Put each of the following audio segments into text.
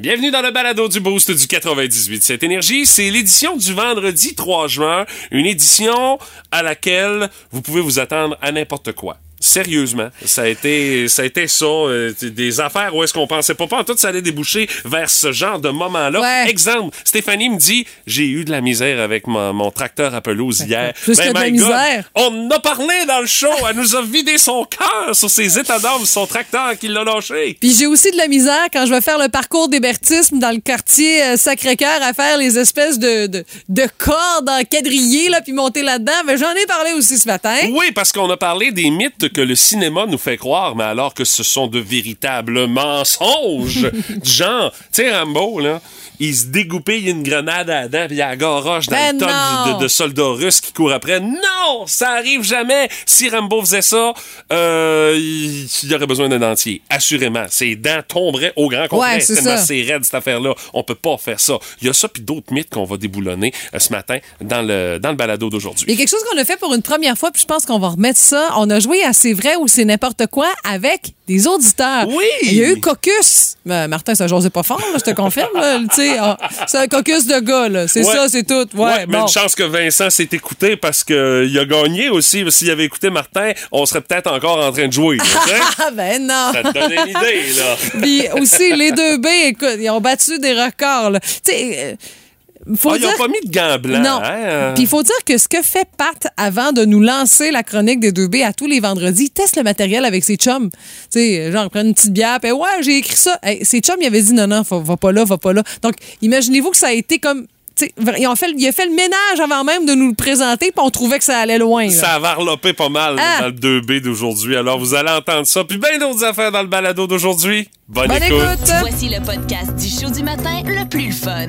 Bienvenue dans le balado du Boost du 98 Cette énergie. C'est l'édition du vendredi 3 juin, une édition à laquelle vous pouvez vous attendre à n'importe quoi sérieusement. Ça a été, ça a été ça, euh, des affaires où est-ce qu'on pensait pas, pas en tout ça allait déboucher vers ce genre de moment-là. Exemple, Stéphanie me dit, j'ai eu de la misère avec mon, tracteur à pelouse hier. Plus ben, de la misère. On en a parlé dans le show. Elle nous a vidé son cœur sur ses états d'âme, son tracteur qui l'a lâché. Puis j'ai aussi de la misère quand je vais faire le parcours d'hébertisme dans le quartier euh, Sacré-Cœur à faire les espèces de, de, de cordes en quadrillé, là, puis monter là-dedans. Mais j'en ai parlé aussi ce matin. Oui, parce qu'on a parlé des mythes que le cinéma nous fait croire, mais alors que ce sont de véritables mensonges. genre, tu sais, Rambo, là, il se dégoupille une grenade à la dent, puis il y a dans ben le tonne de, soldats russes qui courent après. Non! Ça arrive jamais! Si Rambo faisait ça, euh, il, y aurait besoin d'un dentier. Assurément. Ses dents tomberaient au grand complet. Ouais, c'est C'est raide, cette affaire-là. On peut pas faire ça. Il y a ça, puis d'autres mythes qu'on va déboulonner euh, ce matin dans le, dans le balado d'aujourd'hui. Il y a quelque chose qu'on a fait pour une première fois, puis je pense qu'on va remettre ça. On a joué à C'est vrai ou c'est n'importe quoi avec des auditeurs. Oui! Il y a eu Caucus. Ben, Martin, ça j'osais pas fort, je te confirme. Ah, c'est un caucus de gars, là. C'est ça, c'est tout. Ouais, mais une chance que Vincent s'est écouté parce qu'il a gagné aussi. S'il avait écouté Martin, on serait peut-être encore en train de jouer. Ah, ben non! Ça te donne une idée, là. Puis aussi, les deux B, écoute, ils ont battu des records, Tu sais, euh, faut ah, Ils n'ont pas mis de gants blancs. Non. Hein? Puis il faut dire que ce que fait Pat avant de nous lancer la chronique des 2B à tous les vendredis, il teste le matériel avec ses chums. Tu sais, genre, prend une petite bière, puis ouais, j'ai écrit ça. ses chums, il avait dit non, non, va pas là, va pas là. Donc, imaginez-vous que ça a été comme il, fait, il a fait le ménage avant même de nous le présenter, puis on trouvait que ça allait loin. Ça va reloper pas mal ah. dans le 2B d'aujourd'hui. Alors, vous allez entendre ça, puis bien d'autres affaires dans le balado d'aujourd'hui. Bonne, écoute. Voici le podcast du show du matin le plus fun.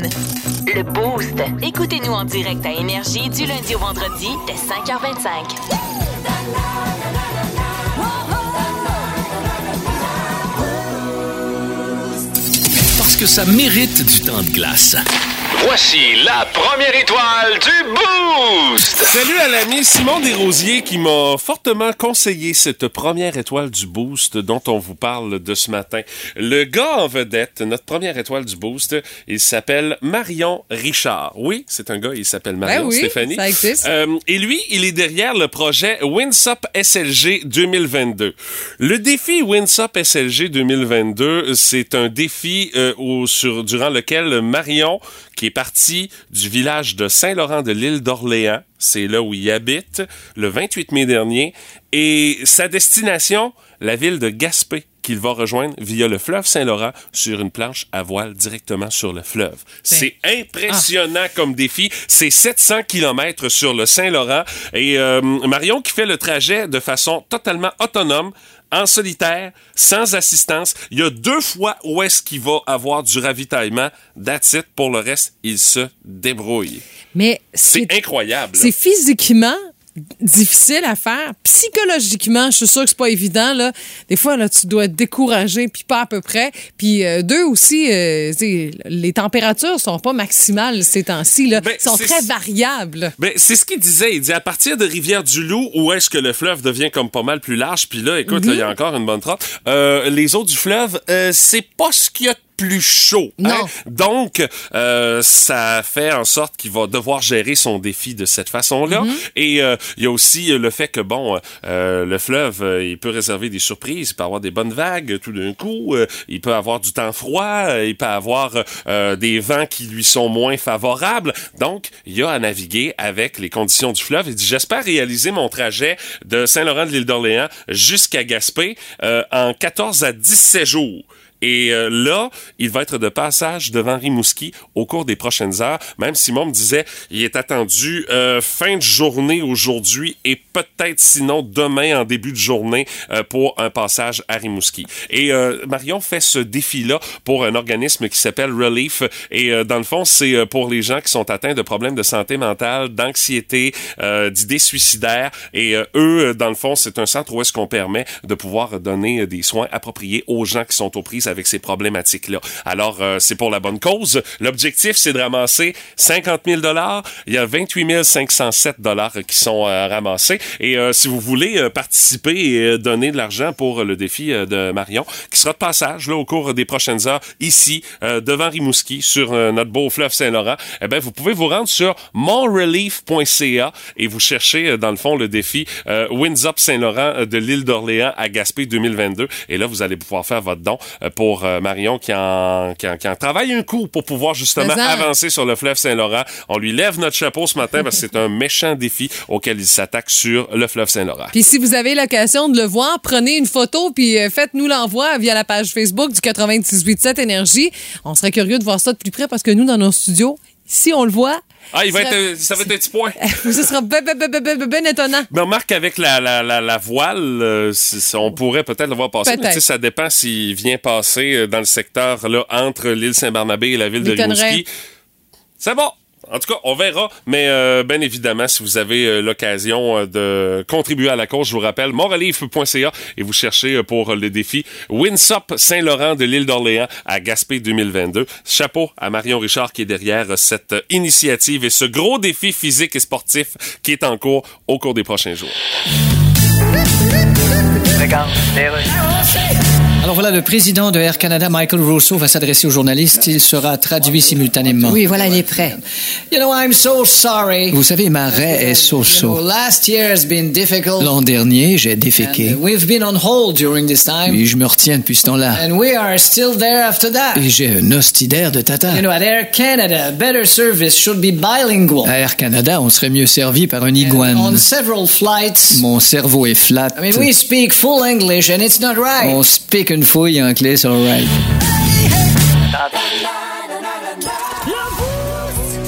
Le Boost. Écoutez-nous en direct à Énergie du lundi au vendredi dès 5h25. Parce que ça mérite du temps de glace. Voici la première étoile du Boost! Salut à l'ami Simon Desrosiers qui m'a fortement conseillé cette première étoile du Boost dont on vous parle de ce matin. Le gars en vedette, notre première étoile du Boost, il s'appelle Marion Richard. Oui, c'est un gars, il s'appelle ben Marion oui, Stéphanie. Ça existe. Euh, et lui, il est derrière le projet Winsop SLG 2022. Le défi Winsop SLG 2022, c'est un défi euh, au, sur, durant lequel Marion, qui est parti du village de Saint-Laurent de l'île d'Orléans. C'est là où il habite le 28 mai dernier. Et sa destination, la ville de Gaspé qu'il va rejoindre via le fleuve Saint-Laurent sur une planche à voile directement sur le fleuve. Ben. C'est impressionnant comme défi. C'est 700 km sur le Saint-Laurent et euh, Marion qui fait le trajet de façon totalement autonome en solitaire, sans assistance. Il y a deux fois où est-ce qu'il va avoir du ravitaillement. That's Pour le reste, il se débrouille. Mais c'est incroyable. C'est physiquement difficile à faire. Psychologiquement, je suis sûre que c'est pas évident. Là. Des fois, là, tu dois être découragé, puis pas à peu près. Puis euh, deux aussi, euh, les températures sont pas maximales ces temps-ci. Là. Ben, sont très variables. Ben, c'est ce qu'il disait. Il dit à partir de Rivière-du-Loup, où est-ce que le fleuve devient comme pas mal plus large, puis là, écoute, il y a mhm. encore une bonne trotte. Euh, les eaux du fleuve, c'est pas ce qu'il y a plus chaud. Hein? Donc, euh, ça fait en sorte qu'il va devoir gérer son défi de cette façon-là. Mm-hmm. Et euh, il y a aussi le fait que, bon, euh, le fleuve, il peut réserver des surprises, il peut avoir des bonnes vagues tout d'un coup, il peut avoir du temps froid, il peut avoir des vents qui lui sont moins favorables. Donc, il y a à naviguer avec les conditions du fleuve. Il dit, j'espère réaliser mon trajet de Saint-Laurent de l'île d'Orléans jusqu'à Gaspé en 14 à 17 jours. Et euh, là, il va être de passage devant Rimouski au cours des prochaines heures. Même Simon me disait, il est attendu euh, fin de journée aujourd'hui et peut-être sinon demain en début de journée euh, pour un passage à Rimouski. Et Marion fait ce défi-là pour un organisme qui s'appelle Relief. Et dans le fond, c'est pour les gens qui sont atteints de problèmes de santé mentale, d'anxiété, d'idées suicidaires. Et eux, dans le fond, c'est un centre où est-ce qu'on permet de pouvoir donner des soins appropriés aux gens qui sont aux prises avec ces problématiques-là. Alors, euh, c'est pour la bonne cause. L'objectif, c'est de ramasser 50 000 dollars. Il y a 28 507 dollars qui sont euh, ramassés. Et euh, si vous voulez euh, participer et euh, donner de l'argent pour le défi de Marion, qui sera de passage là, au cours des prochaines heures ici, devant Rimouski, sur notre beau fleuve Saint-Laurent, eh ben, vous pouvez vous rendre sur monrelief.ca et vous cherchez, dans le fond, le défi Winds Up Saint-Laurent de l'île d'Orléans à Gaspé 2022. Et là, vous allez pouvoir faire votre don euh, pour euh, Marion qui en, qui, en, qui en travaille un coup pour pouvoir justement en. avancer sur le fleuve Saint-Laurent. On lui lève notre chapeau ce matin parce que c'est un méchant défi auquel il s'attaque sur le fleuve Saint-Laurent. Puis si vous avez l'occasion de le voir, prenez une photo puis euh, faites-nous l'envoi via la page Facebook du 98.7 Énergie. On serait curieux de voir ça de plus près parce que nous, dans nos studios, si on le voit, Ah, il va être, ça va être un petit point. ce sera ben, ben, ben, ben, ben, ben étonnant. Mais remarque qu'avec la, la, la, la voile, euh, on pourrait peut-être le voir passer, mais ça dépend s'il vient passer euh, dans le secteur là, entre l'île Saint-Barnabé et la ville de. Rimouski. C'est bon. En tout cas, on verra. Mais euh, bien évidemment, si vous avez euh, l'occasion euh, de contribuer à la cause, je vous rappelle, morelive.ca et vous cherchez euh, pour le défi Winsop Saint-Laurent de l'île d'Orléans à Gaspé 2022. Chapeau à Marion Richard qui est derrière cette initiative et ce gros défi physique et sportif qui est en cours au cours des prochains jours. Alors voilà, le président de Air Canada, Michael Rousseau, va s'adresser aux journalistes. Il sera traduit simultanément. Oui, voilà, il est prêt. You know, I'm so sorry. Vous savez, ma raie est so-so. Last year has been difficult. L'an dernier, j'ai déféqué. And we've been on hold during this time. Puis je me retiens depuis ce temps-là. And we are still there after that. Et j'ai un hostidaire de tata. You know, at Air Canada, better service should be bilingual. À Air Canada, on serait mieux servi par un And on iguane. several flights. Mon cerveau est flat. I mean, we speak full English and it's not right. On pique une fouille en clé, c'est alright.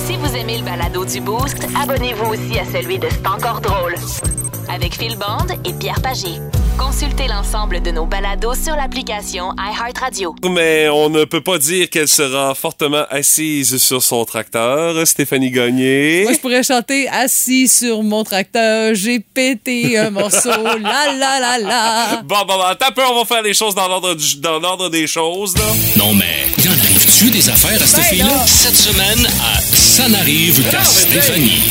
Si vous aimez le balado du Boost, abonnez-vous aussi à celui de C'est encore drôle. Avec Phil Bond et Pierre Pagé. Consultez l'ensemble de nos balados sur l'application iHeartRadio. Mais on ne peut pas dire qu'elle sera fortement assise sur son tracteur. Stéphanie Gagné. Moi, je pourrais chanter assis sur mon tracteur, j'ai pété un morceau, la la la la. Bon, bon, bon, attends un peu, on va faire les choses dans l'ordre des choses, là. Non, mais y en arrive-tu des affaires à cette Ben fille-là? Cette semaine, à Ça n'arrive qu'à Stéphanie.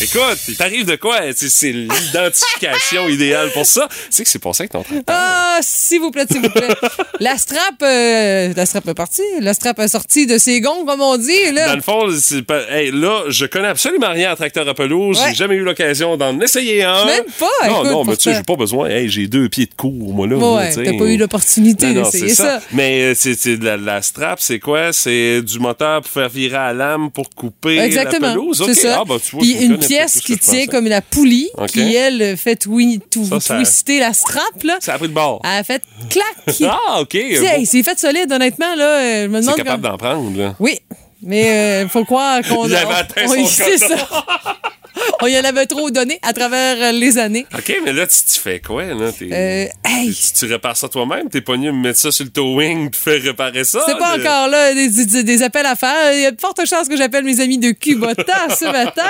Écoute, il t'arrive de quoi? C'est l'identification idéale pour ça. C'est que c'est pour ça que ton tracteur. Ah, s'il vous plaît, s'il vous plaît. La strap, euh, la strap est partie. La strap est sortie de ses gonds, comme on dit, Dans là. le fond, c'est pas- hey, là, je connais absolument rien à tracteur à pelouse. Ouais. J'ai jamais eu l'occasion d'en essayer un. Même pas, Non, écoute, non, mais tu sais, j'ai pas besoin. Hey, j'ai deux pieds de cours, moi, là. Ouais, t'as pas eu l'opportunité d'essayer ça. Mais euh, c'est de la, la strap, c'est quoi? C'est du moteur pour faire virer à la lame pour couper Exactement. la pelouse? Ok. ça. Ah, ben, tu vois, Puis je une pièce qui tient comme la poulie, Ok. qui, elle, fait twi- tout- Ça, ça- twister la strap, là. Ça a pris de bord. Elle a fait clac. Ah, OK. Bon. c'est fait solide, honnêtement, là. euh, Je me C'est demande capable comme- d'en prendre, là. Oui, mais euh, faut croire qu'on Il avait atteint on- son c'est ça. On y en avait trop donné à travers euh, les années. OK, mais là, tu, tu fais quoi, là? Euh, hey. tu, tu répares ça toi-même? T'es pas venu me mettre ça sur le towing puis faire réparer ça? C'est pas encore là des, des- des appels à faire. Il y a de fortes chances que j'appelle mes amis de Cubota ce matin.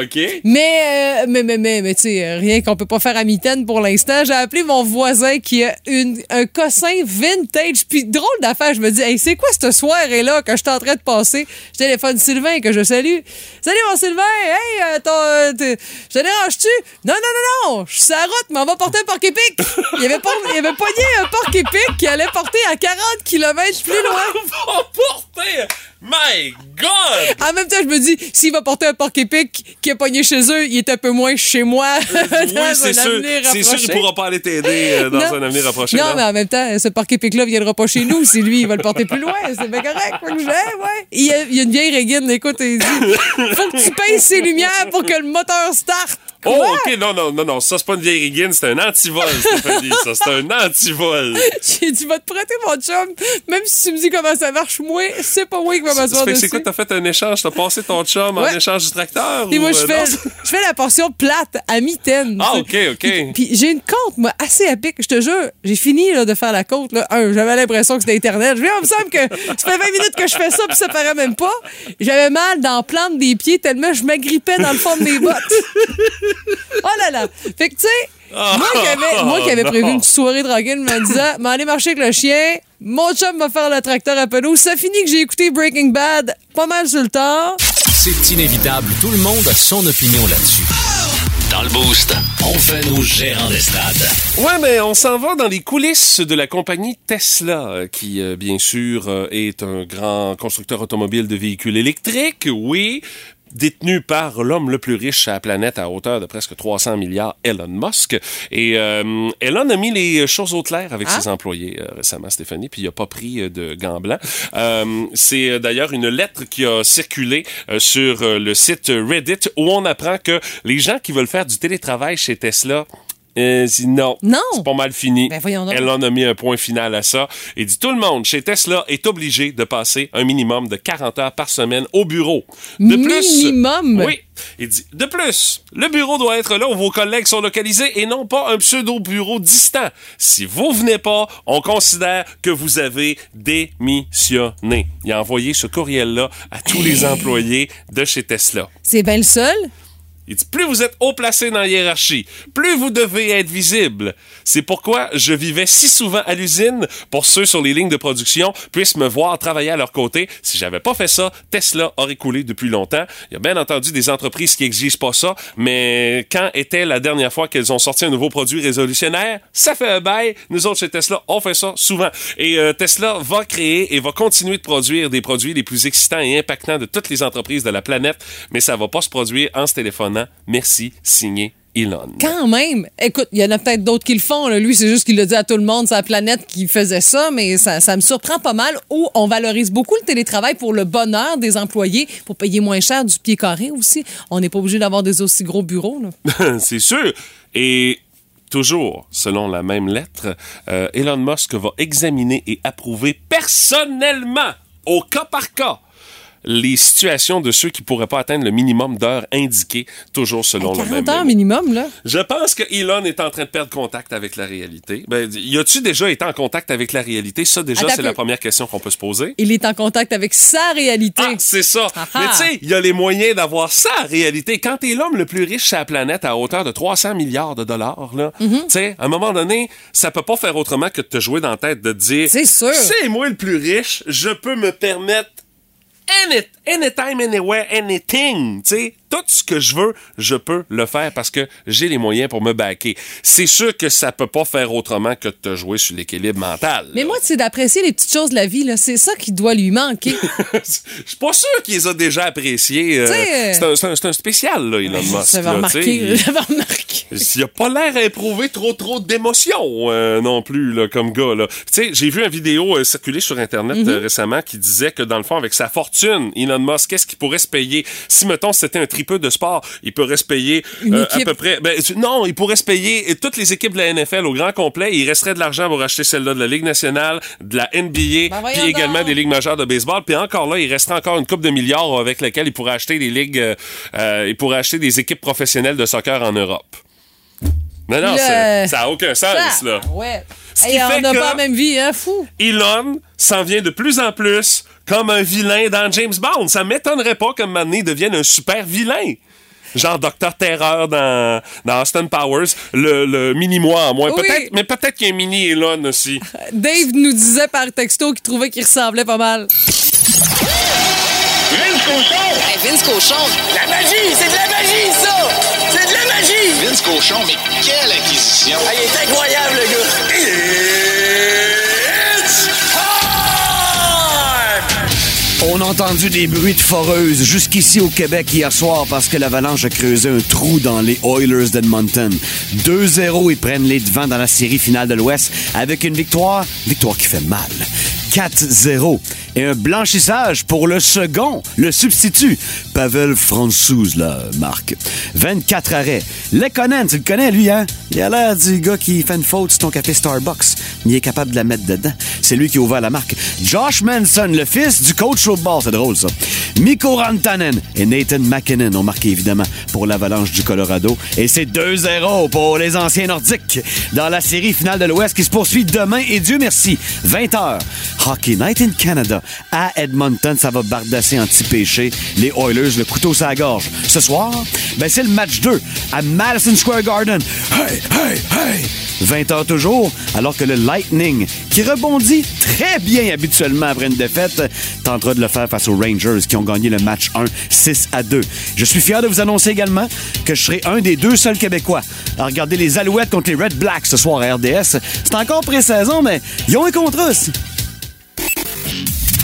OK. Mais, euh, mais, mais, mais, mais tu sais, rien qu'on peut pas faire à mitaine pour l'instant. J'ai appelé mon voisin qui a une, un cossin vintage. Puis drôle d'affaire, je me dis, hey, c'est quoi cette soirée-là que je suis en train de passer? Je téléphone Sylvain que je salue. Salut mon Sylvain! Hey, euh, euh, je te dérange-tu? Non, non, non, non! Je suis sur route, mais on va porter un porc-épic! Il avait, pas, il avait pogné un porc-épic qui allait porter à 40 km plus loin. va porter! My God! En même temps, je me dis, s'il va porter un porc-épic qui a pogné chez eux, il est un peu moins chez moi. Oui, c'est sûr. C'est sûr qu'il pourra pas aller t'aider euh, dans Non. un avenir rapproché. Non, mais en même temps, ce porc-épic-là viendra pas chez nous si lui, il va le porter plus loin. C'est bien correct. Faut que je l'aie, ouais. Il y, a, il y a une vieille régine, écoute, il dit Faut que tu payes ses lumières pour que le moteur starte. Oh? OK, non, non, non, non, ça, c'est pas une vieille riggine, c'est un antivol, Stéphanie, ça, c'est un antivol. J'ai dit, va te prêter mon chum. Même si tu me dis comment ça marche, moi, c'est pas moi qui va m'asseoir dessus. c'est quoi, t'as fait un échange, t'as passé ton chum en échange du tracteur? Puis ou, moi, euh, je fais, non? je fais la portion plate à mi-taine. Ah. OK, OK. Puis, puis j'ai une côte, moi, assez à pic. Je te jure, j'ai fini là, de faire la côte. Là. Un, j'avais l'impression que c'était Internet. Je viens, me semble que ça fait 20 minutes que je fais ça, puis ça paraît même pas. J'avais mal dans la plante des pieds tellement je m'agrippais dans le fond de mes bottes. Oh là là. Fait que, tu sais, moi qui avais, moi qui avais non. prévu une petite soirée de rock'n'roll me disant, m'en aller marcher avec le chien, Mon chum va faire le tracteur à pelouse. Ça finit que j'ai écouté Breaking Bad pas mal sur le temps. C'est inévitable, tout le monde a son opinion là-dessus. Dans le boost, on fait nos gérants des stades. Ouais, mais on s'en va dans les coulisses de la compagnie Tesla, euh, qui, euh, bien sûr, euh, est un grand constructeur automobile de véhicules électriques, oui, détenu par l'homme le plus riche à la planète à hauteur de presque 300 milliards, Elon Musk. Et euh, Elon a mis les choses au clair avec Ah. ses employés euh, récemment, Stéphanie, puis il a pas pris euh, de gants blancs. Euh, C'est d'ailleurs une lettre qui a circulé sur le site Reddit où on apprend que les gens qui veulent faire du télétravail chez Tesla euh, si- non. Non. C'est pas mal fini. Ben, voyons donc. Elon a mis un point final à ça. Il dit tout le monde chez Tesla est obligé de passer un minimum de 40 heures par semaine au bureau. De Minimum? plus. Oui. Il dit de plus, le bureau doit être là où vos collègues sont localisés et non pas un pseudo bureau distant. Si vous venez pas, on considère que vous avez démissionné. Il a envoyé ce courriel-là à tous les employés de chez Tesla. C'est bien le seul? Il dit, plus vous êtes haut placé dans la hiérarchie, plus vous devez être visible. C'est pourquoi je vivais si souvent à l'usine pour ceux sur les lignes de production puissent me voir travailler à leur côté. Si j'avais pas fait ça, Tesla aurait coulé depuis longtemps. Il y a bien entendu des entreprises qui exigent pas ça, mais quand était la dernière fois qu'elles ont sorti un nouveau produit résolutionnaire? Ça fait un bail. Nous autres chez Tesla, on fait ça souvent. Et euh, Tesla va créer et va continuer de produire des produits les plus excitants et impactants de toutes les entreprises de la planète, mais ça va pas se produire en se Merci, signé Elon. Quand même. Écoute, il y en a peut-être d'autres qui le font. là. Lui, c'est juste qu'il le dit à tout le monde, c'est la planète qui faisait ça, mais ça, ça me surprend pas mal. Où on valorise beaucoup le télétravail pour le bonheur des employés, pour payer moins cher du pied carré aussi. On n'est pas obligé d'avoir des aussi gros bureaux. C'est sûr. Et toujours, selon la même lettre, euh, Elon Musk va examiner et approuver personnellement, au cas par cas, les situations de ceux qui pourraient pas atteindre le minimum d'heures indiquées, toujours selon le même 40 heures minimum, là? Je pense que Elon est en train de perdre contact avec la réalité. Ben, y a-tu déjà été en contact avec la réalité? Ça, déjà, c'est la première question qu'on peut se poser. Il est en contact avec sa réalité. Ah, c'est ça. Ah Mais ah. tu sais, il y a les moyens d'avoir en réalité. Quand t'es l'homme le plus riche sur la planète à hauteur de 300 milliards de dollars, là, Mm-hmm. tu sais, à un moment donné, ça peut pas faire autrement que de te jouer dans la tête de dire C'est sûr. C'est moi le plus riche, je peux me permettre any, anytime, anywhere, anything. Tu sais, tout ce que je veux, je peux le faire parce que j'ai les moyens pour me baquer. C'est sûr que ça peut pas faire autrement que de te jouer sur l'équilibre mental. Mais moi, c'est d'apprécier les petites choses de la vie. C'est ça qui doit lui manquer. Je suis pas sûr qu'il les a déjà appréciés. euh, c'est un, spécial, là, Elon Musk. J'avais remarqué. J'avais remarqué. Il a pas l'air à éprouver trop trop d'émotions euh, non plus là, comme gars là. Tu sais, j'ai vu une vidéo euh, circuler sur internet Mhm. récemment qui disait que dans le fond avec sa fortune, Elon Musk, qu'est-ce qu'il pourrait se payer? Si mettons c'était un tripeux de sport, il pourrait se payer Une euh, à peu près ben, non, il pourrait se payer euh, toutes les équipes de la NFL au grand complet, il resterait de l'argent pour acheter celle-là de la Ligue nationale, de la NBA, Ben puis également donc. des ligues majeures de baseball, puis encore là, il resterait encore une coupe de milliards avec laquelle il pourrait acheter des ligues euh, euh, il pourrait acheter des équipes professionnelles de soccer en Europe. Non, non, Le- ça n'a aucun sens, là. ouais. Ce Hey, qui on n'a pas la même vie, hein, fou. Elon s'en vient de plus en plus comme un vilain dans James Bond. Ça m'étonnerait pas que Mané devienne un super vilain. Genre Docteur Terreur dans, dans Austin Powers, le, le mini-moi en moins. Oui. Peut-être, mais peut-être qu'il y a un mini Elon aussi. Dave nous disait par texto qu'il trouvait qu'il ressemblait pas mal. Vince Cochon! Hey, Vince Cochon, La magie! C'est de la magie, ça! C'est de la magie! Vince Cochon, mais quelle acquisition! Ah, il est incroyable, le gars! On a entendu des bruits de foreuse jusqu'ici au Québec hier soir parce que l'Avalanche a creusé un trou dans les Oilers d'Edmonton. 2-0, ils prennent les devants dans la série finale de l'Ouest avec une victoire, victoire qui fait mal. 4-0. Et un blanchissage pour le second, le substitut, Pavel Franzouz, là, Marc. 24 arrêts. Lekonen, tu le connais, lui, hein? Il a l'air du gars qui fait une faute sur ton café Starbucks. Il est capable de la mettre dedans. C'est lui qui a ouvert la marque. Josh Manson, le fils du coach au ball, c'est drôle, ça. Mikko Rantanen et Nathan McKinnon ont marqué, évidemment, pour l'Avalanche du Colorado. Et c'est 2-0 pour les anciens nordiques dans la série finale de l'Ouest qui se poursuit demain. Et Dieu merci, 20h, Hockey Night in Canada à Edmonton. Ça va bardasser en petit péché. Les Oilers, le couteau sur la gorge. Ce soir, ben c'est le match 2 à Madison Square Garden. Hey, hey, hey! 20 heures toujours, alors que le Lightning, qui rebondit très bien habituellement après une défaite, tentera de le faire face aux Rangers qui ont gagné le match 1 6 à 2. Je suis fier de vous annoncer également que je serai un des deux seuls Québécois à regarder les Alouettes contre les Red Blacks ce soir à RDS. C'est encore pré-saison, mais ils ont un contrat aussi.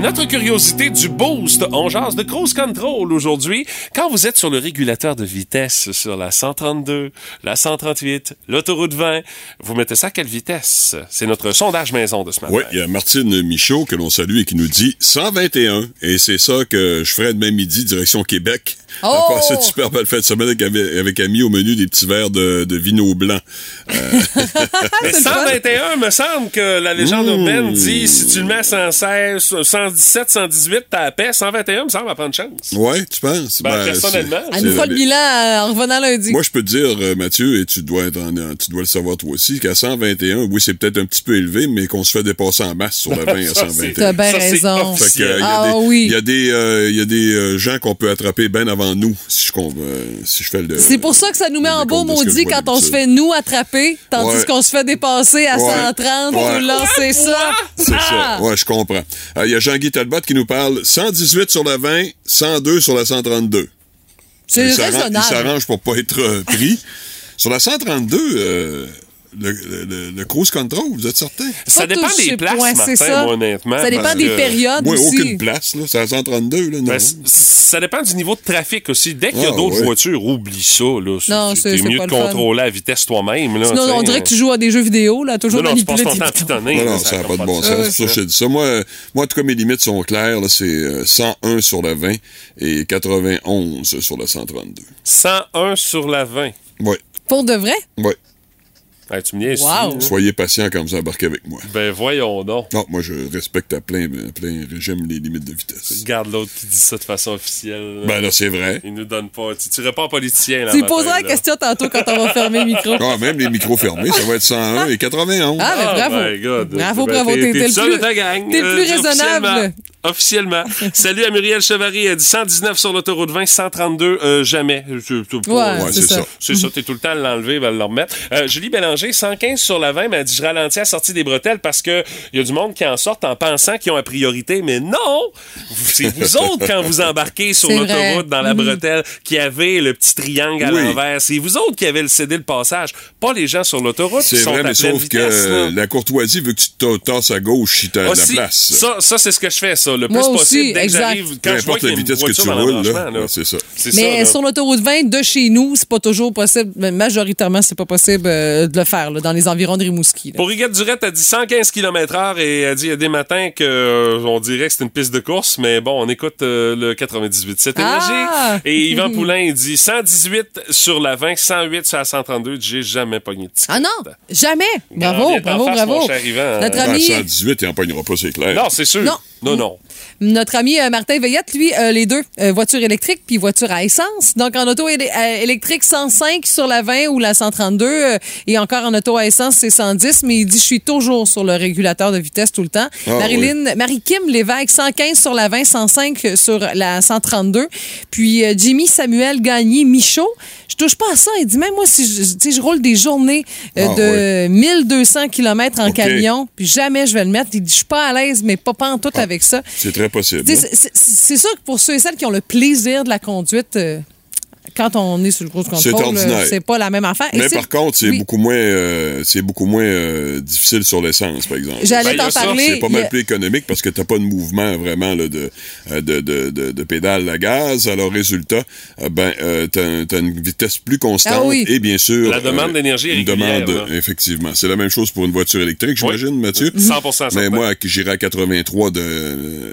Notre curiosité du boost, on jase de cruise control aujourd'hui. Quand vous êtes sur le régulateur de vitesse sur la 132, la 138, l'autoroute 20, vous mettez ça à quelle vitesse? C'est notre sondage maison de ce matin. Oui, il y a Martine Michaud que l'on salue et qui nous dit 121. Et c'est ça que je ferai demain midi, direction Québec. Oh! Après cette super belle fête de semaine avec, avec Ami au menu des petits verres de, de vino blanc. Euh, Mais 121, me semble que la légende Mmh. urbaine dit si tu le mets à 116, 117, 118, t'as la paix. 121, me semble, à prendre chance. ouais, tu penses? Ben, Ben, personnellement. c'est- Elle nous fera le bilan euh, en revenant lundi. Moi, je peux te dire, euh, Mathieu, et tu dois, être en- tu dois le savoir toi aussi, qu'à 121, oui, c'est peut-être un petit peu élevé, mais qu'on se fait dépasser en masse sur la 20 à Ça, c'est- 121. T'as bien raison. Euh, il y a Ah des- oui. Il y a des, euh, il y a des euh, gens qu'on peut attraper bien avant nous, si je, com- euh, si je fais le. C'est pour ça que ça nous met en beau maudit quand on se fait nous attraper, tandis Ouais. qu'on se fait dépasser à Ouais. 130 pour Ouais. lancer ça. C'est Ah! ça. Ouais, je comprends. Euh, Il y a Jean-Guy Talbot qui nous parle 118 sur la 20, 102 sur la 132. C'est s'arrange- Il raisonnable. s'arrange pour pas être euh, pris. sur la 132, euh, le, le, le- cruise control, vous êtes certain? Ça dépend des places, Martin, c'est ça. moi, honnêtement. Ça dépend des que- périodes Moi, aussi. aucune place, là. C'est à 132, là, non? Ben, ça dépend du niveau de trafic aussi. Dès qu'il y a Ah, d'autres ouais. voitures, oublie ça. Là. Non, c'est- mieux pas de contrôler la vitesse toi-même. Là, Sinon, on dirait que tu joues à des jeux vidéo, là, toujours Non, non, tu passes manipuler ton tes temps à pitons. pitonner. Non, non, ça n'a pas de bon sens. C'est ça. Moi, euh, en tout cas, mes limites sont claires. là. C'est euh, 101 sur la 20 et 91 sur la 132. 101 sur la 20. Oui, Pour de vrai? oui. Hey, tu me. Wow. Soyez patient quand vous embarquez avec moi. Ben voyons donc. Non, moi, je respecte à plein, à plein régime les limites de vitesse. Regarde l'autre qui dit ça de façon officielle. là. Ben là, c'est vrai. Il nous donne pas. Tu, tu réponds politicien. Là, Tu poseras la question tantôt quand on va fermer le micro. Ah, même les micros fermés, ça va être 101 et 91. Ah, ben Oh bravo. my God. Bravo, Ben, bravo. t'es- T'es t'es t'es le seul le de ta plus, gang. t'es le Euh, plus raisonnable. Officiellement. Salut à Muriel Chevary. Elle dit 119 sur l'autoroute 20, 132, euh, jamais. Ouais, Ouais, c'est c'est ça. ça. C'est ça, t'es tout le temps à l'enlever, va le remettre. Euh, Julie Bélanger, 115 sur la 20, mais elle dit je ralentis à la sortie des bretelles parce que il y a du monde qui en sortent en pensant qu'ils ont la priorité, mais non! C'est vous autres quand vous embarquez sur l'autoroute dans la bretelle qui avez le petit triangle à Oui. l'envers. C'est vous autres qui avez le cédé le passage, pas les gens sur l'autoroute qui C'est vrai, mais sauf vitesse. que là. la courtoisie veut que tu tasses à gauche si t'as de la place. Ça, ça c'est ce que je fais, ça, le plus Moi aussi, possible. Dès que j'arrive, Peu quand je vois y la a une vitesse que tu dans roules, là. là. Ouais, c'est ça. C'est ça, Mais sur l'autoroute 20 de chez nous, c'est pas toujours possible. mais Majoritairement, c'est pas possible euh, de le faire là, dans les environs de Rimouski. là. Pour Huguette Durette, elle dit 115 km heure et elle dit il y a des matins que euh, on dirait que c'est une piste de course, mais bon, on écoute euh, le 98 cette Ah! énergie. Et Yvan Poulain, il dit 118 sur la 20, 108 sur la 132. J'ai jamais pogné de ticket. Ah non, jamais. Bravo, bravo, bravo. mon cher Yvan. Notre Ah, ami, 118, il n'en pognera pas, c'est clair. Non, c'est sûr. Non. Non, non. notre ami euh, Martin Veillette, lui, euh, les deux, euh, voiture électrique puis voiture à essence. Donc en auto euh, électrique 105 sur la 20 ou la 132 euh, et encore en auto à essence c'est 110. Mais il dit je suis toujours sur le régulateur de vitesse tout le temps. Ah, Marilyn, Marie-Kim Lévesque 115 sur la 20, 105 sur la 132. Puis Jimmy Samuel Gagné Michaud. Je touche pas à ça. Il dit même moi si je, je roule des journées euh, Ah, de 1200 km en camion, puis jamais je vais le mettre. Il dit je suis pas à l'aise, mais pas en tout avec ça. C'est très possible. C'est- c'est sûr que pour ceux et celles qui ont le plaisir de la conduite, euh, quand on est sur le contrôle, ordinaire. euh, c'est pas la même affaire. Et Mais par contre, c'est oui. beaucoup moins, euh, c'est beaucoup moins euh, difficile sur l'essence, par exemple. J'allais Ben, t'en parler. C'est pas a- mal plus économique parce que t'as pas de mouvement vraiment là, de, de, de, de, de pédale à gaz. Alors, résultat, euh, ben, euh, t'as, une vitesse plus constante Ah oui. et bien sûr... La demande d'énergie est demande, là. effectivement. C'est la même chose pour une voiture électrique, j'imagine, Mathieu? 100% Mais certain. moi, qui j'irai à 83 de euh,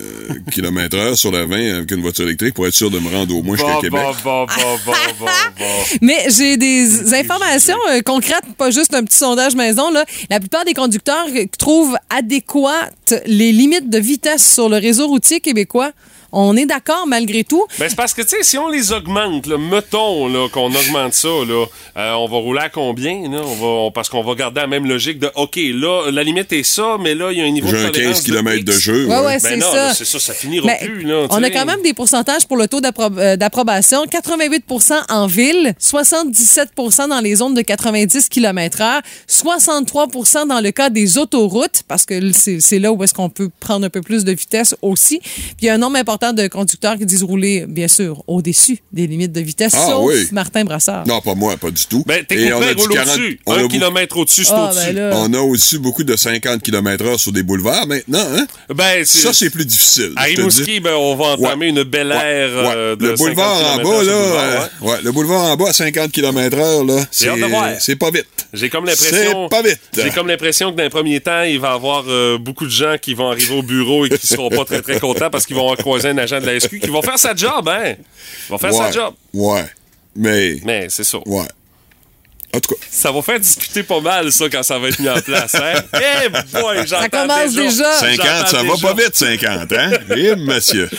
km heure sur la 20 avec une voiture électrique pour être sûr de me rendre au moins jusqu'à Bon, Québec. bon, bon, bon, bon, bon, bon. Mais j'ai des informations euh, concrètes, pas juste un petit sondage maison. Là. La plupart des conducteurs euh, trouvent adéquates les limites de vitesse sur le réseau routier québécois. On est d'accord malgré tout. Ben, c'est parce que, tu sais, si on les augmente, là, mettons là, qu'on augmente ça, là, euh, on va rouler à combien? Là? On va, on- parce qu'on va garder la même logique de, OK, là, la limite est ça, mais là, il y a un niveau J'ai de un tolérance 15 km de X. jeu. Ouais, ouais. ouais, Ben c'est non, ça. là, c'est ça, ça finira Mais plus. Là, on a quand même des pourcentages pour le taux d'appro- euh, d'approbation. 88% en ville, 77% dans les zones de 90 km/h, 63% dans le cas des autoroutes, parce que c'est c'est là où est-ce qu'on peut prendre un peu plus de vitesse aussi. Puis il y a un nombre important de conducteurs qui disent rouler, bien sûr, au-dessus des limites de vitesse, Ah, sauf oui. Martin Brassard. Non, pas moi, pas du tout. Ben, Et on a roule 40 au-dessus. on a Un beaucoup- kilomètre au-dessus, c'est Ah, au-dessus. ben là. On a aussi beaucoup de 50 km heure sur des boulevards maintenant, hein? Ben, c'est- Ça, c'est plus difficile. À Rimouski, ben, on va entamer Ouais. une belle Ouais. ère Ouais. euh, de le boulevard 50 en bas, là, boulevard, euh, ouais. ouais, le boulevard en bas à 50 km heure, là, c'est c'est pas vite. J'ai comme l'impression. C'est pas vite. J'ai comme l'impression que dans les premiers temps, il va y avoir euh, beaucoup de gens qui vont arriver au bureau et qui seront pas très très contents parce qu'ils vont avoir croisé un agent de la SQ qui va faire sa job, hein? Il va faire ouais. sa job. Ouais. Mais, Mais c'est ça. ouais. En tout cas, Ça va faire discuter pas mal, ça, quand ça va être mis en place, hein? Eh boy, Ça commence déjà. 50, ça va déjà. pas vite, 50, hein? Eh, monsieur.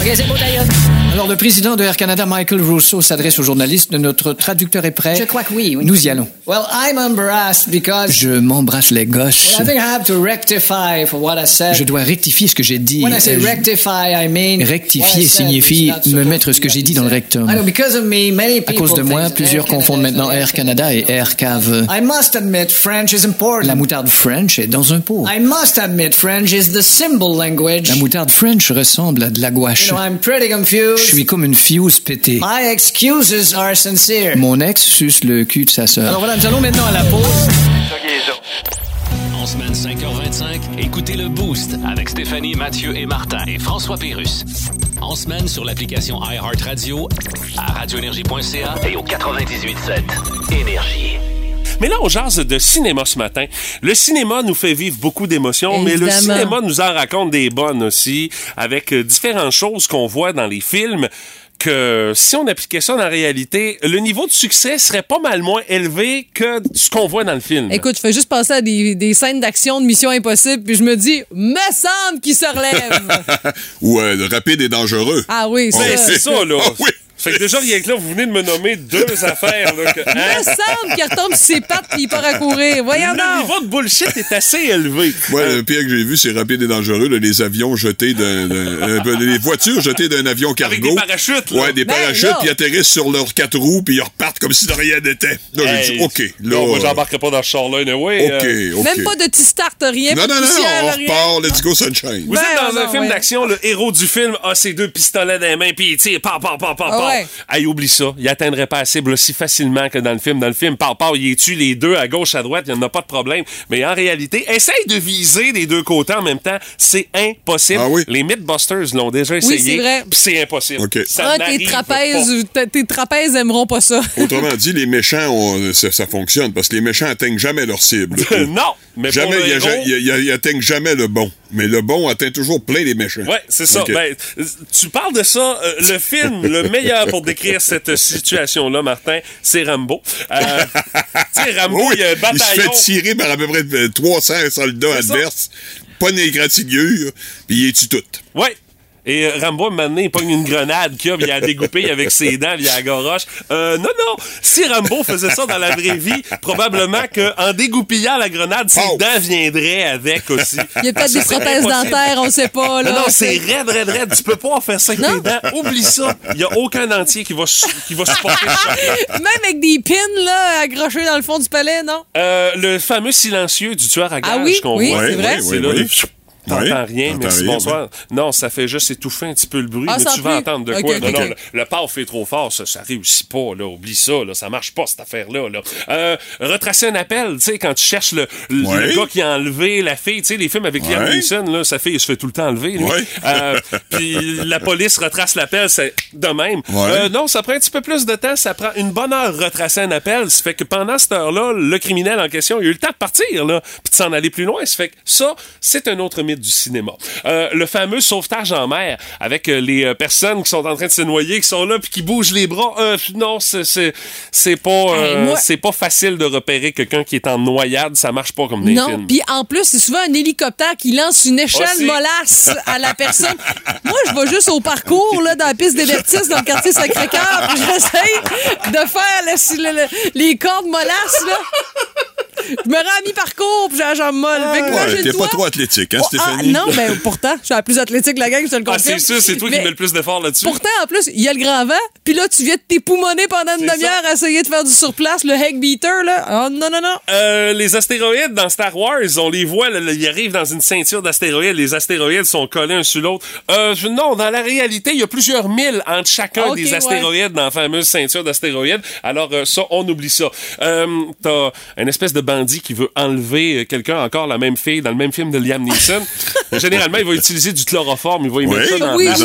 OK, c'est beau, d'ailleurs. Alors, le président de Air Canada, Michael Rousseau, s'adresse aux journalistes. Notre traducteur est prêt. Je crois que oui, oui. Nous y allons. Well, I'm embarrassed because... Je m'embrasse les gosses. Well, I think I have to rectify for what I said. Je dois rectifier ce que j'ai dit. When I say Euh, je- rectify, I mean... Rectifier signifie me mettre ce que j'ai dit dans le rectum. said. I know, because of me, many À cause de moi, plusieurs confondent maintenant Air Air Canada et Air Cave. I must admit, French is important. La moutarde French est dans un pot. I must admit, French is the symbol language. La moutarde French ressemble à de la gouache. You know, I'm pretty confused. Je suis comme une fuse pétée. My excuses are sincere. Mon ex suce le cul de sa Alors sœur. voilà, nous allons maintenant à la pause. En semaine 5h25, écoutez le Boost avec Stéphanie, Mathieu et Martin et François Pérus. En semaine sur l'application iHeartRadio, à radioénergie.ca et au 98.7 Énergie. Mais là, on jase de cinéma ce matin. Le cinéma nous fait vivre beaucoup d'émotions, mais le cinéma nous en raconte des bonnes aussi, avec euh, différentes choses qu'on voit dans les films que si on appliquait ça dans la réalité, le niveau de succès serait pas mal moins élevé que ce qu'on voit dans le film. Écoute, je fais juste passer à des, des scènes d'action de Mission Impossible, puis je me dis, me semble qu'il se relève. Ou euh, rapide et dangereux. ah oui, ça. Ben, c'est ça, là. Ah oui. Fait que déjà, rien que là, vous venez de me nommer deux affaires, là, que, Me hein? semble qu'il retombe sur ses pattes puis il part à courir. Voyons Le niveau de bullshit est assez élevé. Moi, le pire que j'ai vu, c'est rapide et dangereux, là, les avions jetés d'un, d'un- euh, les voitures jetées d'un avion cargo. Avec des parachutes, là. Ouais, des Ben, parachutes, puis ils atterrissent sur leurs quatre roues, puis ils repartent comme si de rien n'était. Là, j'ai dit, OK, là. non, moi, euh, j'embarquerai pas dans ce char-là, anyway. OK, euh, OK. Même pas de petit start, rien. Non, pas de non, non, poussière, on repart, let's go sunshine. Vous Ben, êtes dans un film ouais. d'action, le héros du film a ses deux pistolets dans les mains, puis il tire, pa, pa, pa, pa, Ah ouais. Hey, oublie ça. Il atteindrait pas la cible aussi facilement que dans le film. Dans le film, par par, il tue les deux à gauche, à droite, il n'y en a pas de problème. Mais en réalité, essaye de viser des deux côtés en même temps. C'est impossible. Ah oui? Les Mythbusters l'ont déjà essayé. c'est vrai. puis c'est impossible. OK. Ça Ah, tes trapèzes, pas. tes- trapèzes aimeront pas ça. Autrement dit, les méchants, ça, ça fonctionne, parce que les méchants atteignent jamais leur cible. non, mais jamais, ils atteignent jamais le bon. Mais le bon atteint toujours plein les méchants. Ouais, c'est ça. Ben, euh, tu parles de ça. euh, le film, le meilleur pour décrire cette situation-là, Martin, c'est Rambo. Euh, tu sais, Rambo, Oui, il y a un il se bataillon. fait tirer par à peu près euh, 300 soldats C'est ça. adverses, pas égratignure, puis il les tue toutes. Ouais. Et euh, Rambo, un moment donné, il pogne une grenade qu'il a, il a découpé avec ses dents, puis il a goroche. Euh, non, non. Si Rambo faisait ça dans la vraie vie, probablement qu'en dégoupillant la grenade, ses Oh. dents viendraient avec aussi. Il y a peut-être des prothèses dentaires, on sait pas. Là, Non, non, c'est raide, raide, raide. Tu peux pas en faire ça avec Non. tes dents. Oublie ça. Il y a aucun dentier qui va, qui va supporter ça. Même avec des pins là, accrochés dans le fond du palais, non? Euh, le fameux silencieux du tueur à gage Ah oui? qu'on Oui, voit. c'est vrai. Oui, C'est oui, là, oui. le- T'entends Oui, rien, merci, rien, bonsoir. Non, ça fait juste étouffer un petit peu le bruit, Ah, mais tu vas entendre de quoi? non, non, le, le paf est trop fort, ça, ça réussit pas, là. Oublie ça, là. Ça marche pas, cette affaire-là, là. Euh, retracer un appel, tu sais, quand tu cherches le, le gars qui a enlevé la fille, tu sais, les films avec Liam. Neeson, là, sa fille, il se fait tout le temps enlever. Euh, puis la police retrace l'appel, c'est de même. Euh, non, ça prend un petit peu plus de temps, ça prend une bonne heure retracer un appel. Ça fait que pendant cette heure-là, le criminel en question, il a eu le temps de partir, là, puis de s'en aller plus loin. Ça fait que ça, c'est un autre mythe du cinéma. Euh, le fameux sauvetage en mer, avec euh, les euh, personnes qui sont en train de se noyer, qui sont là puis qui bougent les bras. Euh, non, c'est c'est c'est pas Hey, moi- c'est pas facile de repérer quelqu'un qui est en noyade. Ça marche pas comme des Non, films. puis en plus, c'est souvent un hélicoptère qui lance une échelle Aussi. mollasse à la personne. Moi, je vais juste au parcours, là, dans la piste d'Hébertis, dans le quartier Sacré-Cœur, puis j'essaye de faire le- le- le- les cordes mollasses, là. Je me rends à mi-parcours, puis j'ai la jambe molle. J'ai Ouais, t'es pas trop athlétique, hein, Oh, ah, Stéphanie? Non, mais pourtant, je suis la plus athlétique de la gang, je te le Ah, confirme. c'est sûr, c'est toi qui mets le plus d'efforts là-dessus. Pourtant, en plus, il y a le grand vent, puis là, tu viens de t'époumoner pendant une demi-heure à essayer de faire du surplace, le Beater, là. Oh, non, non, non. Euh, les astéroïdes dans Star Wars, on les voit, là, ils arrivent dans une ceinture d'astéroïdes. Les astéroïdes sont collés un sur l'autre. Euh, non, dans la réalité, il y a plusieurs milles entre chacun des ouais. astéroïdes dans la fameuse ceinture d'astéroïdes. Alors euh, ça, on oublie ça. Euh, T'as une espèce de bandit qui veut enlever euh, quelqu'un, encore la même fille, dans le même film de Liam Neeson. Généralement, il va utiliser du chloroforme, il va y Oui. mettre ça dans Oui, la oui,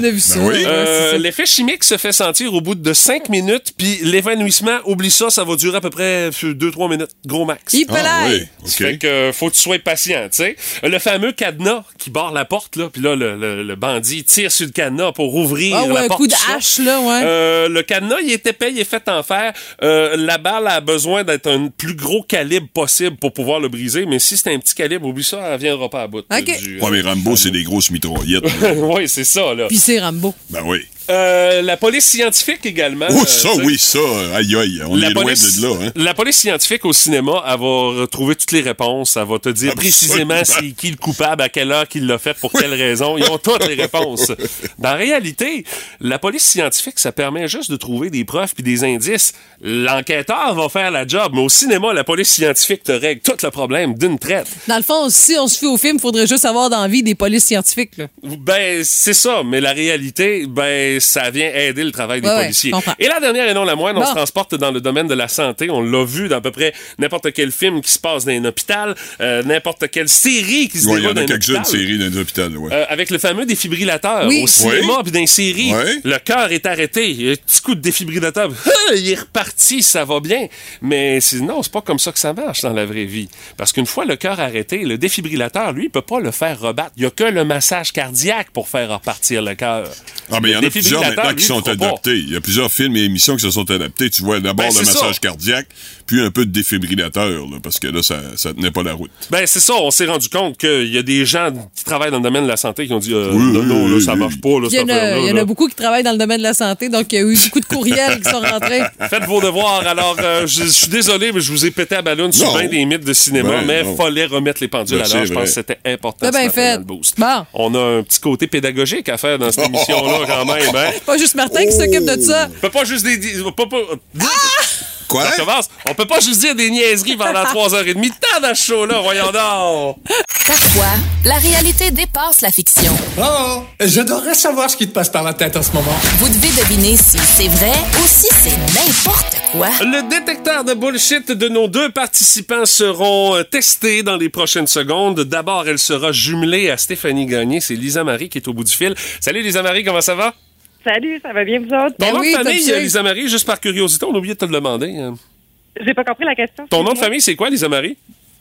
on a vu Ben Euh. L'effet chimique se fait sentir au bout de 5 minutes, puis l'évanouissement, oublie ça, ça va durer à peu près 2-3 minutes, gros max. Il Ah, oui, Ça fait que euh, faut que tu sois patient, tu sais. Le fameux cadenas qui barre la porte, là, puis là, le, le- le bandit tire sur le cadenas pour ouvrir Ah ouais, la un porte. coup de hache, là, ouais. Euh, le cadenas, il est épais, il est fait en fer. Euh, la balle a besoin d'être un plus gros calibre possible pour pouvoir le briser, mais si c'est un petit calibre, oublie ça, elle viendra pas à bout. euh, OK. du- Ouais, mais Rambo, c'est des grosses mitraillettes. oui, c'est ça, là. Puis c'est Rambo. ben oui. Euh, la police scientifique également. Oh, ça, oui, ça. Aïe, aïe. On est loin de là, hein. la police scientifique au cinéma, elle va retrouver toutes les réponses. Elle va te dire Absolument. précisément c'est qui le coupable, à quelle heure qu'il l'a fait, pour quelle raison. Ils ont toutes les réponses. Dans la réalité, la police scientifique, ça permet juste de trouver des preuves puis des indices. L'enquêteur va faire la job, mais au cinéma, la police scientifique te règle tout le problème d'une traite. Dans le fond, si on se fie au film, il faudrait juste avoir dans la vie des polices scientifiques. Là. Ben, c'est ça, mais la réalité, ben, ça vient aider le travail des Ouais, policiers. et la dernière et non la moindre, on se transporte dans le domaine de la santé. On l'a vu dans à peu près n'importe quel film qui se passe dans un hôpital, euh, n'importe quelle série qui se Ouais, il y déroule en dans a un quelques-unes hôpital. séries dans les hôpitaux, ouais. Euh, avec le fameux défibrillateur Oui. au cinéma Oui. puis dans les séries. Oui. Le cœur est arrêté. Il y a un petit coup de défibrillateur. Ah, Il est reparti, ça va bien. Mais c'est- non, c'est pas comme ça que ça marche dans la vraie vie. Parce qu'une fois le cœur arrêté, le défibrillateur, lui, il peut pas le faire rebattre. Il y a que le massage cardiaque pour faire repartir le cœur. Ah, mais il y en a plusieurs maintenant qui sont adaptés. Il y a plusieurs films et émissions qui se sont adaptés. Tu vois, d'abord Ben, le massage ça. cardiaque, puis un peu de défibrillateur, là, parce que là, ça, ça tenait pas la route. Ben, c'est ça, on s'est rendu compte qu'il y a des gens qui travaillent dans le domaine de la santé qui ont dit euh, Oui, non, oui, non, là, oui, ça marche pas, là, Il y, en a, affaire-là, il y en là. a beaucoup qui travaillent dans le domaine de la santé, donc il y a eu beaucoup de courriels qui sont rentrés. Faites vos devoirs. Alors, euh, je, suis désolé, mais je vous ai pété à ballon sur bien des mythes de cinéma, Ben, mais non. fallait remettre les pendules Ben, à l'heure. Je pense que c'était important. Bien matin fait. boost. Bon. On a un petit côté pédagogique à faire dans cette émission-là, quand même. Hein? Pas juste Martin qui s'occupe de ça. Peut pas juste des. des- pas, pas- Quoi? Ça recommence. On peut pas juste dire des niaiseries pendant 3h30 tant dans ce show-là, voyons donc. Parfois, la réalité dépasse la fiction. Oh, j'adorerais savoir ce qui te passe par la tête en ce moment. Vous devez deviner si c'est vrai ou si c'est n'importe quoi. Le détecteur de bullshit de nos deux participants seront euh, testés dans les prochaines secondes. D'abord, elle sera jumelée à Stéphanie Gagné. C'est Lisa Marie qui est au bout du fil. Salut Lisa Marie, comment ça va? Salut, ça va bien vous autres? Ton Ben nom oui, de famille, Lisa Marie, juste par curiosité, on a oublié de te le demander. hein. J'ai pas compris la question. Ton nom de famille, c'est quoi, Lisa Marie?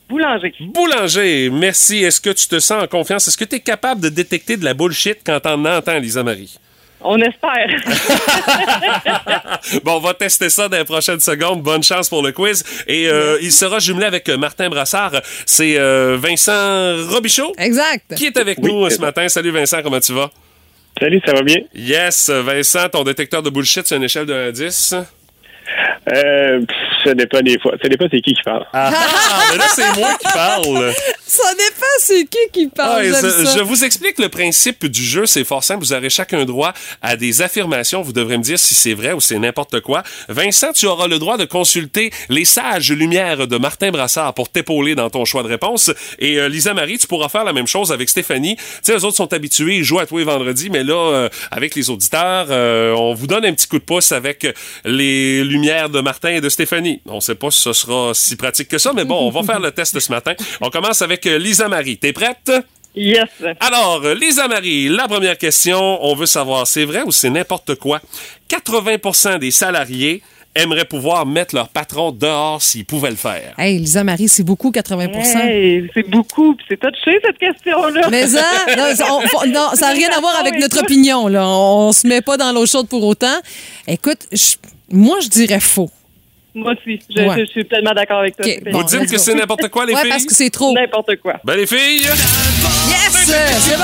Boulanger. Boulanger, merci. Est-ce que tu te sens en confiance? Est-ce que tu es capable de détecter de la bullshit quand t'en entends, Lisa Marie? On espère. bon, on va tester ça dans les prochaines secondes. Bonne chance pour le quiz. Et euh, il sera jumelé avec euh, Martin Brassard. C'est euh, Vincent Robichaud Exact. qui est avec nous ce matin. Salut Vincent, comment tu vas? Salut, ça va bien? Yes, Vincent, ton détecteur de bullshit, c'est une échelle de 1 à 10. Euh, pff, ça dépend des fois. Ça dépend c'est qui qui parle. Ah, mais là, c'est moi qui parle. Ça dépend c'est qui qui parle. Ah, ça- ça. je vous explique le principe du jeu, c'est fort simple. Vous aurez chacun droit à des affirmations. Vous devrez me dire si c'est vrai ou c'est n'importe quoi. Vincent, tu auras le droit de consulter les sages lumières de Martin Brassard pour t'épauler dans ton choix de réponse. Et euh, Lisa Marie, tu pourras faire la même chose avec Stéphanie. Tu sais, les autres sont habitués, ils jouent à tous les vendredis, mais là, euh, avec les auditeurs, euh, on vous donne un petit coup de pouce avec les lumières de Martin et de Stéphanie. On sait pas si ce sera si pratique que ça, mais bon, on va faire le test ce matin. On commence avec euh, Lisa Marie. T'es prête? Yes. Alors, euh, Lisa Marie, la première question, on veut savoir, c'est vrai ou c'est n'importe quoi? 80% des salariés aimeraient pouvoir mettre leur patron dehors s'ils pouvaient le faire? Hey, Lisa Marie, c'est beaucoup, 80% Hey, c'est beaucoup, puis c'est touché cette question-là. Mais ça, non, ça- on- faut- non, ça n'a rien à voir avec notre opinion. Là. On, on se met pas dans l'eau chaude pour autant. Écoute, je- moi, je dirais faux. Moi aussi, je, Ouais. je suis tellement d'accord avec toi. Vous dites que c'est n'importe quoi, les ouais, filles? parce que c'est trop. N'importe quoi. Ben, les filles, Yes! C'est bon!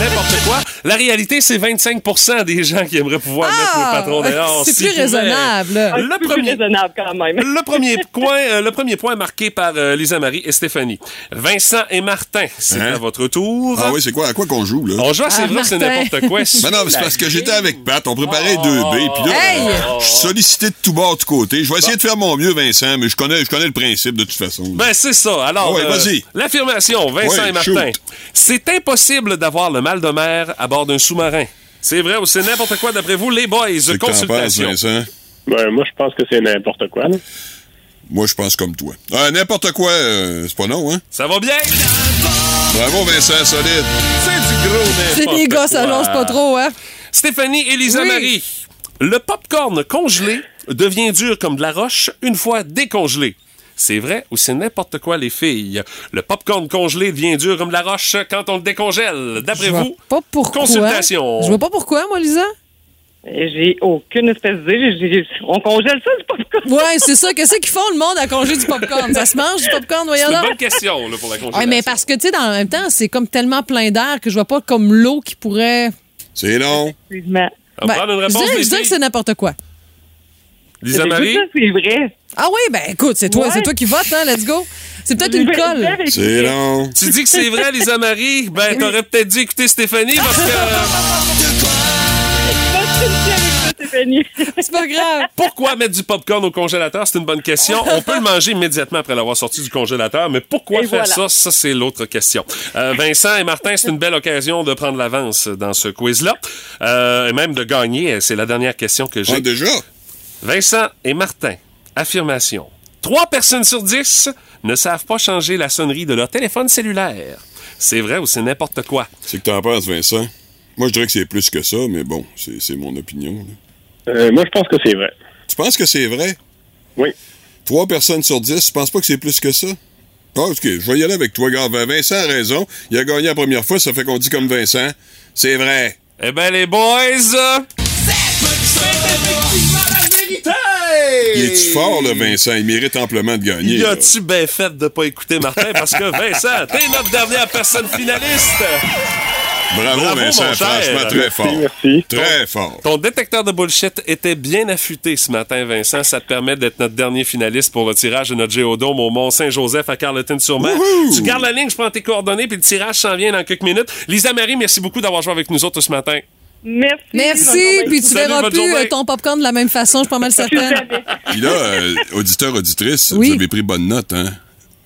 n'importe quoi. La réalité, c'est 25% des gens qui aimeraient pouvoir mettre le patron dehors. Ah! c'est plus raisonnable. Le peu premier- plus raisonnable quand même. Le premier point, euh, le premier point marqué par euh, Lisa Marie et Stéphanie. Vincent et Martin, c'est Hein? à votre tour. Ah oui, c'est quoi? À quoi qu'on joue, là? On joue à c'est Ah, vrai, c'est Martin. n'importe quoi. Ben non, c'est parce que j'étais avec Pat, on préparait deux B, puis là, Hey! euh, je suis sollicité de tout bord, de côté. Je vais essayer de faire mon mieux, Vincent, mais je connais, je connais le principe de toute façon. Ben, c'est ça. Alors, Ah ouais, euh, vas-y. l'affirmation, Vincent Ouais, et Martin. C'est impossible d'avoir le mal de mer à bord d'un sous-marin. C'est vrai ou c'est n'importe quoi d'après vous, les boys? C'est Consultation. Vincent? Ben, moi, je pense que c'est n'importe quoi. là. Moi, je pense comme toi. Ah, n'importe quoi, euh, c'est pas non, hein? Ça va bien? Bravo, Vincent, solide. C'est du gros C'est n'importe les gars, ça lance pas trop, hein? Stéphanie et Lisa Oui. Marie. Le popcorn congelé devient dur comme de la roche une fois décongelé. C'est vrai ou c'est n'importe quoi, les filles? Le popcorn congelé devient dur comme la roche quand on le décongèle. D'après Je vois vous? pas pourquoi. Consultation. Je vois pas pourquoi, moi, Lisa. J'ai aucune espèce d'idée. On congèle ça, c'est pas comme Ouais, c'est ça. Qu'est-ce qu'ils font, le monde, à congé du popcorn? Ça se mange, du popcorn, C'est voyons une donc? bonne question là, pour la congélation. Ouais, mais parce que, tu sais, dans le même temps, c'est comme tellement plein d'air que je vois pas comme l'eau qui pourrait. C'est long. Effectivement. On une je dirais, je dirais que c'est n'importe quoi. Lisa Marie? ça, C'est vrai. Ah oui, ben écoute, c'est toi, Ouais. c'est toi qui votes, hein, let's go. C'est peut-être une colle. C'est long. Tu dis que c'est vrai, Lisa Marie? Ben, t'aurais peut-être dû écouter Stéphanie parce que. C'est pas grave. Pourquoi mettre du popcorn au congélateur? C'est une bonne question. On peut le manger immédiatement après l'avoir sorti du congélateur, mais pourquoi Et faire voilà. ça? Ça, c'est l'autre question. Euh, Vincent et Martin, c'est une belle occasion de prendre l'avance dans ce quiz-là. Euh, et même de gagner. C'est la dernière question que j'ai. Ah, déjà? Vincent et Martin, affirmation. Trois personnes sur dix ne savent pas changer la sonnerie de leur téléphone cellulaire. C'est vrai ou c'est n'importe quoi? C'est que t'en penses, Vincent? Moi, je dirais que c'est plus que ça, mais bon, c'est c'est mon opinion. là. Euh, moi, je pense que c'est vrai. Tu penses que c'est vrai? Oui. Trois personnes sur dix, tu penses pas que c'est plus que ça? Ah, OK, je vais y aller avec toi, gars. Vincent a raison. Il a gagné la première fois, ça fait qu'on dit comme Vincent. C'est vrai. Eh ben, les boys! Il est-tu fort, là, Vincent? Il mérite amplement de gagner. Y a-tu bien fait de pas écouter Martin? Parce que Vincent, t'es notre dernière personne finaliste! Bravo, Bravo, Vincent. mon cher. Franchement, très fort. Merci. Très fort. Ton détecteur de bullshit était bien affûté ce matin, Vincent. Ça te permet d'être notre dernier finaliste pour le tirage de notre géodôme au Mont-Saint-Joseph à Carleton-sur-Mer. Tu gardes la ligne, je prends tes coordonnées, puis le tirage s'en vient dans quelques minutes. Lisa Marie, merci beaucoup d'avoir joué avec nous autres ce matin. Merci. Merci, puis tu verras plus euh, ton popcorn de la même façon, je suis pas mal certaine. Puis là, euh, auditeur, auditrice, Oui. vous avez pris bonne note, hein?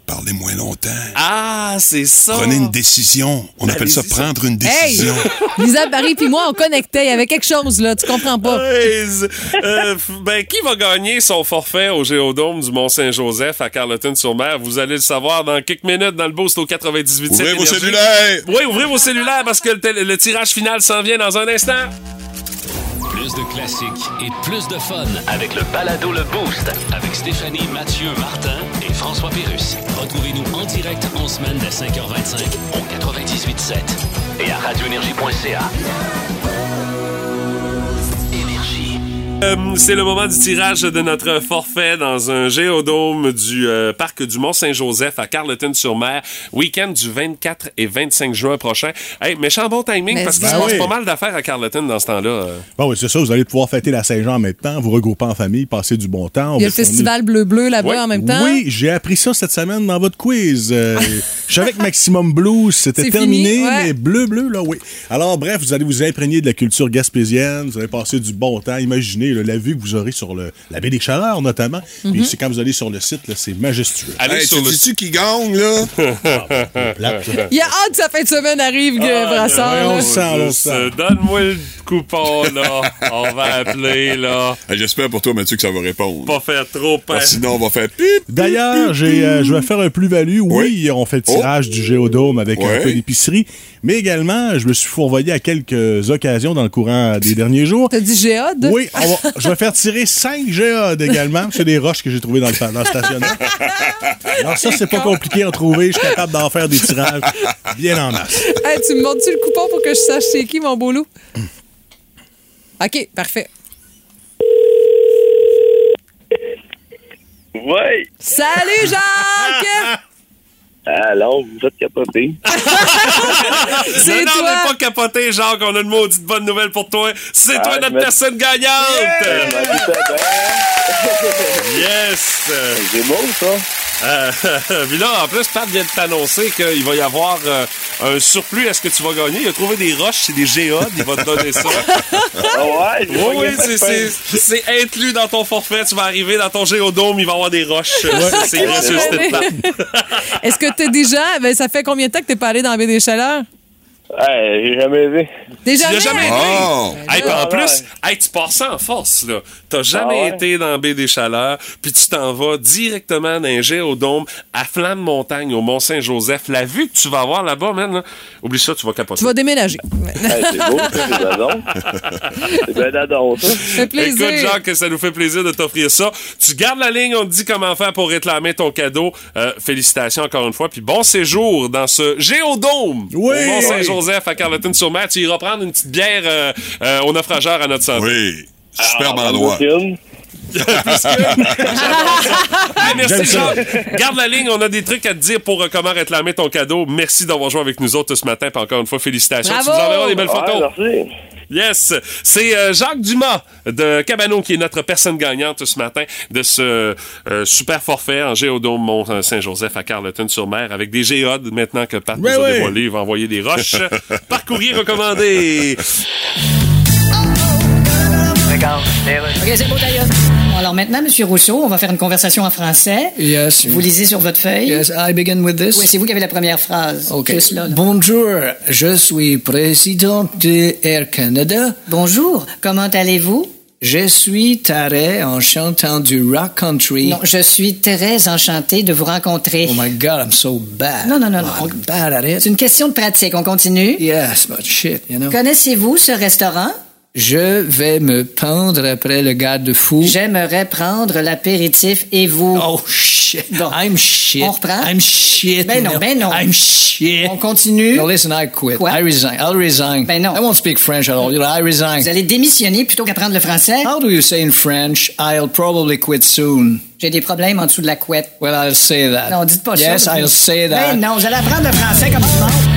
Parlez moins longtemps. Ah, c'est ça! Prenez une décision. On appelle ça prendre une Hey! décision. Lisa Barry puis moi, on connectait. Il y avait quelque chose, là. Tu comprends pas. Hey, euh, ben, qui va gagner son forfait au Géodôme du Mont-Saint-Joseph à Carleton-sur-Mer? Vous allez le savoir dans quelques minutes dans le boost au 98 Ouvrez vos cellulaires! Oui, ouvrez vos cellulaires parce que le tirage final s'en vient dans un instant. Plus de classiques et plus de fun avec le balado Le Boost avec Stéphanie, Mathieu, Martin et François Pérus. Retrouvez-nous en direct en semaine dès 5h25 au 98.7 et à radioénergie.ca. Euh, c'est le moment du tirage de notre forfait dans un géodôme du euh, parc du Mont-Saint-Joseph à Carleton-sur-Mer, week-end du 24 et 25 juin prochain. Hey, méchant bon timing Mais parce qu'il se passe oui. pas mal d'affaires à Carleton dans ce temps-là. euh. Bon, oui, c'est ça. Vous allez pouvoir fêter la Saint-Jean en même temps, vous regrouper en famille, passer du bon temps. On Il y a le festival bleu-bleu là-bas Oui. en même temps. Oui, j'ai appris ça cette semaine dans votre quiz. Euh, je savais que Maximum Blues, c'était terminé, fini, ouais. mais bleu, bleu, là, oui. Alors, bref, vous allez vous imprégner de la culture gaspésienne, vous allez passer du bon temps. Imaginez là, la vue que vous aurez sur le, la baie des Chaleurs, notamment. Puis c'est quand vous allez sur le site, là, c'est majestueux. Allez Hey, sur le dis-tu qui gagne, là? Plate, ça. Il y a hâte que sa fin de semaine arrive, Ah, Brassard. on là. le sent, on sent. euh, Donne-moi le coupon, là. On va appeler, là. Hey, J'espère pour toi, Mathieu, que ça va répondre. Pas faire trop peur. Parce que sinon, on va faire pip. D'ailleurs, euh, je vais faire un plus-value. Oui, on fait le tirage du géodôme avec Ouais. un peu d'épicerie, mais également, je me suis fourvoyé à quelques occasions dans le courant des derniers jours. T'as dit géode? Oui, on va, Je vais faire tirer 5 géodes également. C'est des roches que j'ai trouvées dans le, dans le stationnement. Alors ça, c'est pas compliqué à trouver. Je suis capable d'en faire des tirages bien en masse. Hey, tu me montres-tu le coupon pour que je sache c'est qui, mon beau loup? OK, parfait. Ouais. Salut, Jacques! Alors, vous êtes capoté. C'est non, non, toi. on n'est pas capoté, Jacques. On a une maudite bonne nouvelle pour toi. C'est Ah, toi je notre personne gagnante. Yes! C'est beau, ça. Euh, puis là, en plus, Pat vient de t'annoncer qu'il va y avoir euh, un surplus. Est-ce que tu vas gagner? Il a trouvé des roches, c'est des géodes. Il va te donner ça. Ah ouais, Oui, oui, c'est- inclus dans ton forfait. Tu vas arriver dans ton géodôme, il va y avoir des roches. C'est- C'est gracieux. Est-ce que t'es déjà. Ben, ça fait combien de temps que t'es pas allé dans la baie des Chaleurs? Hey, j'ai jamais vu. T'es jamais? jamais été? Oh! Hey, puis en Ah, plus, ouais. hey, tu pars ça en force, là. T'as jamais Ah, ouais. été dans la baie des Chaleurs, puis tu t'en vas directement dans un géodôme à flanc de montagne au Mont-Saint-Joseph. La vue que tu vas avoir là-bas, man, là, oublie ça, tu vas capoter. Tu vas déménager. Hey, c'est beau, c'est dadon. C'est bien dadon, ça. Ça fait plaisir. Écoute, Jacques, ça nous fait plaisir de t'offrir ça. Tu gardes la ligne, on te dit comment faire pour réclamer ton cadeau. Euh, félicitations encore une fois, puis bon séjour dans ce géodôme Oui. au Mont-Saint-Joseph à Carleton-sur-Mer. Tu iras prendre une petite bière euh, euh, au naufrageur à notre santé. Oui. Superbe Ah, endroit. Hey, merci. Jacques. Garde la ligne, on a des trucs à te dire pour euh, comment réclamer ton cadeau. Merci d'avoir joué avec nous autres ce matin, puis encore une fois, félicitations. Bravo. Tu nous enverras des belles Ouais, photos. merci. Yes, c'est euh, Jacques Dumas de Cabano qui est notre personne gagnante ce matin de ce euh, super forfait en Géodôme Mont-Saint-Joseph à Carleton-sur-Mer avec des géodes maintenant que Pat nous a dévoilé, il va envoyer des roches par courrier recommandé. OK, c'est d'ailleurs. Bon, alors maintenant, Monsieur Rousseau, on va faire une conversation en français. Yes. Vous lisez sur votre feuille. Yes, I begin with this. Oui, c'est vous qui avez la première phrase. OK. Juste là, là. Bonjour, je suis président de Air Canada. Bonjour, comment allez-vous? Je suis taré en chantant du rock country. Non, je suis très enchantée de vous rencontrer. Oh my God, I'm so bad. Non, non, non, non. I'm bad at it. C'est une question de pratique. On continue. Yes, but shit, you know. Connaissez-vous ce restaurant? Je vais me pendre après le garde-fou. J'aimerais prendre l'apéritif et vous. Oh shit. Bon. I'm shit. On reprend? I'm shit. Ben non, ben non. I'm shit. On continue? No, listen, I quit. Quoi? I resign. I'll resign. Ben non. I won't speak French at all. You know, I resign. Vous allez démissionner plutôt qu'apprendre le français? How do you say in French, I'll probably quit soon? J'ai des problèmes en dessous de la couette. Well, I'll say that. Non, dites pas ça. Yes, I'll say that. Ben non, vous allez apprendre le français comme du monde.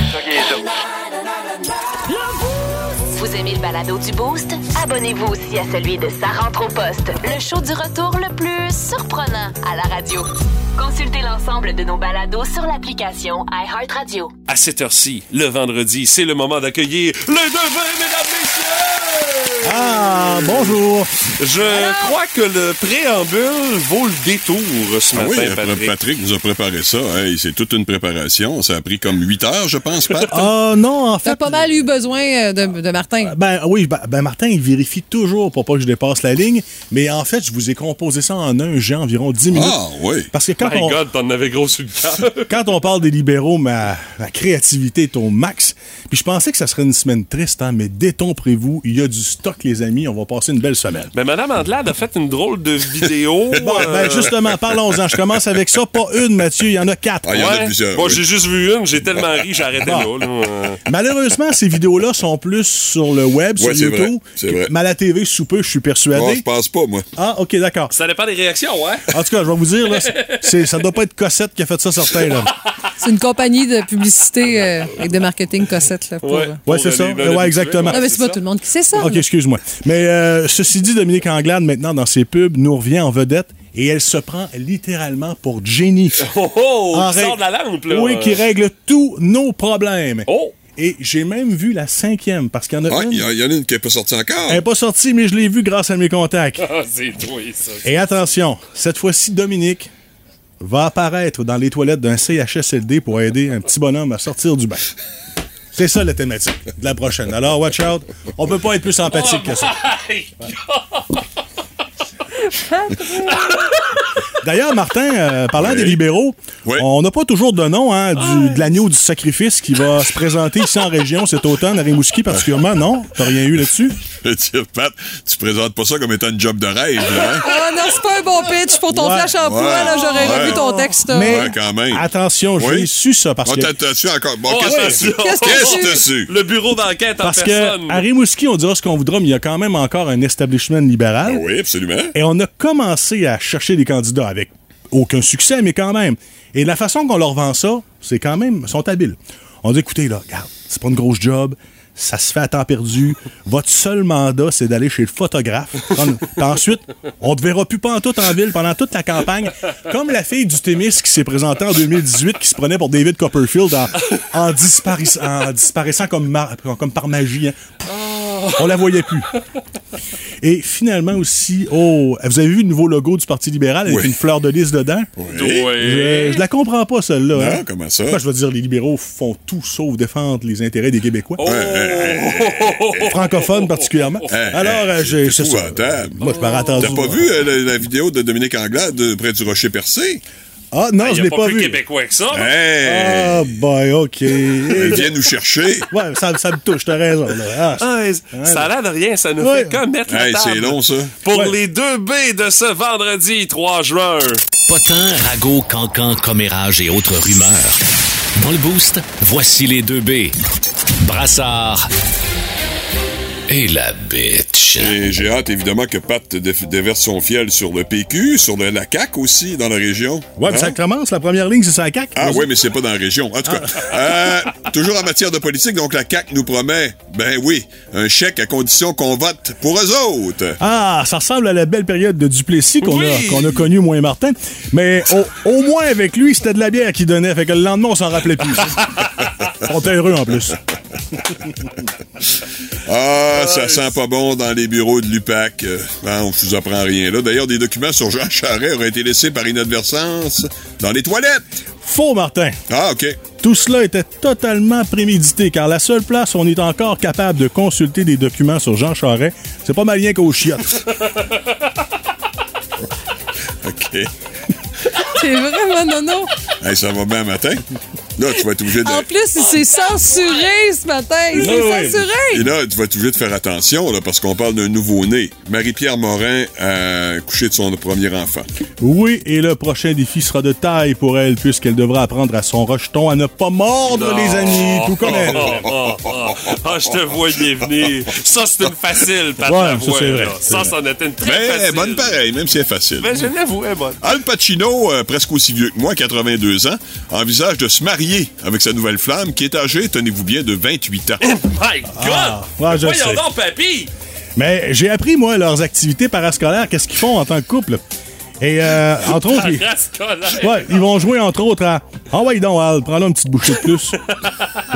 Le balado du Boost? Abonnez-vous aussi à celui de Sa rentre au poste, le show du retour le plus surprenant à la radio. Consultez l'ensemble de nos balados sur l'application iHeartRadio. À cette heure-ci, le vendredi, c'est le moment d'accueillir les devins, mesdames, messieurs! Ah, bonjour. Je crois que le préambule vaut le détour ce Ah matin, oui, Patrick. Patrick. nous a préparé ça. Hey, c'est toute une préparation. Ça a pris comme 8 heures, je pense, Pat. Ah, non, en T'as fait. pas mal eu besoin euh, de, de Martin. Ben oui, ben, ben, Martin, il vérifie toujours pour pas que je dépasse la ligne. Mais en fait, je vous ai composé ça en un jet environ 10 minutes. Ah, oui. Parce que quand My on, God, t'en avais gros sur le cœur. quand on parle des libéraux, ma, ma créativité est au max. Puis je pensais que ça serait une semaine triste, hein, mais détomprez-vous, il y a du stock, les amis. On va passer une belle semaine. Ben, Madame Andelade a fait une drôle de vidéo. Bon, euh, ben justement, parlons-en. Je commence avec ça. Pas une, Mathieu, il y en a quatre. Ah, il y en a plusieurs. Bon, oui. j'ai juste vu une, j'ai tellement ri, j'ai arrêté là. là. Euh, Malheureusement, ces vidéos-là sont plus sur le web, sur Ouais, YouTube. c'est vrai. Mais à la TV, sous peu, je suis persuadé. Bon, je pense pas, moi. Ah, OK, d'accord. Ça dépend des réactions, ouais. En tout cas, je vais vous dire, là, c'est, ça doit pas être Cossette qui a fait ça certain, là. C'est une compagnie de publicité euh, et de marketing Cossette. Là, pour, Ouais. euh, Ouais, c'est ça. Ouais, exactement. Non, mais c'est pas tout le monde qui sait ça. OK, là. excuse-moi. Mais euh, ceci dit, Dominique Anglade, maintenant, dans ses pubs, nous revient en vedette et elle se prend littéralement pour Jenny. Oh, oh, En qui règle- sort de la lampe, là. Oui, qui règle tous nos problèmes. Oh! Et j'ai même vu la cinquième, parce qu'il y en a Ah, une. il y, en- il y en a une qui n'est pas sortie encore. Elle n'est pas sortie, mais je l'ai vue grâce à mes contacts. Ah, c'est toi, ça. Et attention, cette fois-ci, Dominique va apparaître dans les toilettes d'un CHSLD pour aider un petit bonhomme à sortir du bain. C'est ça la thématique de la prochaine. Alors, watch out. On peut pas être plus empathique que ça. D'ailleurs, Martin, euh, parlant des libéraux, on n'a pas toujours de nom hein, du, de l'agneau du sacrifice qui va se présenter ici en région cet automne, à Rimouski particulièrement. Non? T'as rien eu là-dessus? Je veux dire, Pat, tu présentes pas ça comme étant une job de rêve, là, hein? Non, c'est pas un bon pitch pour ton Ouais. flash emploi, Ouais. là, j'aurais Ouais. revu ton texte. Mais Ouais, quand même. attention, j'ai Oui. su ça parce Oh, que... t'as- t'as-tu encore? Bon, Oh, qu'est-ce que t'as su? Qu'est-ce que Qu'est-ce t'as que t'as su? Le bureau d'enquête en Parce personne. que à Rimouski, on dira ce qu'on voudra, mais il y a quand même encore un establishment libéral. Ah oui, absolument. Et on a commencé à chercher des candidats avec aucun succès, mais quand même. Et la façon qu'on leur vend ça, c'est quand même, ils sont habiles. On dit, écoutez, là, regarde, c'est pas une grosse job, ça se fait à temps perdu. Votre seul mandat, c'est d'aller chez le photographe. Ensuite, on te verra plus pantoute en ville pendant toute la campagne. Comme la fille du Témis qui s'est présentée en 2018, qui se prenait pour David Copperfield en, en disparaissant, en disparaissant comme, mar- comme par magie. hein. On la voyait plus. Et finalement aussi, oh, vous avez vu le nouveau logo du Parti libéral avec Oui. une fleur de lys dedans? Je, je la comprends pas, celle-là. Non, hein. comment ça? Moi, je veux dire, les libéraux font tout sauf défendre les intérêts des Québécois. Ouais, ouais, Francophones particulièrement. ouais. Alors, euh, j'ai. c'est ça. épouvantable. Moi, je attendu. T'as pas vu euh, la, la vidéo de Dominique Anglade de- près du Rocher Percé? Ah, non, Il je l'ai a pas, pas plus vu. québécois que ça. Hey! Ah, boy, OK. Vient nous chercher. Ouais, ça, ça me touche, t'as raison. Là. Ah, Ah, ça a l'air de rien, ça nous Ouais. fait comme mettre la Hey, table. c'est long, ça. Pour Ouais. les deux B de ce vendredi 3 juin. Potin, ragots, cancans, commérages et autres rumeurs. Dans le boost, voici les deux B. Brassard et la bitch. Et j'ai hâte, évidemment, que Pat dé- déverse son fiel sur le PQ, sur le, la CAQ aussi, dans la région. Ouais, mais Hein? ça commence. La première ligne, c'est ça, la CAQ. Ah oui, mais c'est pas dans la région. En tout cas, euh, toujours en matière de politique, donc la CAQ nous promet, ben oui, un chèque à condition qu'on vote pour eux autres. Ah, ça ressemble à la belle période de Duplessis qu'on Oui. a, qu'on a connue, moi et Martin. Mais au, au moins, avec lui, c'était de la bière qu'il donnait. Fait que le lendemain, on s'en rappelait plus. on était heureux, en plus. Ah, ça sent pas bon dans les bureaux de l'UPAC. Euh, ben, on vous apprend rien là. D'ailleurs, des documents sur Jean Charest auraient été laissés par inadvertance dans les toilettes. Faux, Martin. Ah, OK. Tout cela était totalement prémédité, car la seule place où on est encore capable de consulter des documents sur Jean Charest, c'est pas mal rien qu'au chiottes. OK. C'est vraiment nono. Hey, ça va bien matin? Là, tu vas être obligé de... En plus, il s'est censuré ce matin. Il s'est Oui, censuré. Et là, tu vas être obligé de faire attention, là, parce qu'on parle d'un nouveau-né. Marie-Pierre Morin a couché de son premier enfant. Oui, et le prochain défi sera de taille pour elle, puisqu'elle devra apprendre à son rejeton à ne pas mordre, les amis, tout comme elle. Oh, oh, oh. Ah, je te voyais venir. Ça, c'est une facile, Pat Ouais, ça, c'est vrai, Ça, c'en était une très Mais elle facile. est bonne pareil, même si elle est facile. Ben, je l'avoue, elle est bonne. Al Pacino, euh, presque aussi vieux que moi, 82 ans, envisage de se marier avec sa nouvelle flamme, qui est âgée, tenez-vous bien, de 28 ans. My God! Ah, ouais, je Voyons sais. donc, papy! Mais j'ai appris, moi, leurs activités parascolaires, qu'est-ce qu'ils font en tant que couple? Et, euh, entre autres, ils, Parascolaire. ouais, ils vont jouer, entre autres, à « Ah ouais, donc, Al, prends-là une petite bouchée de plus. »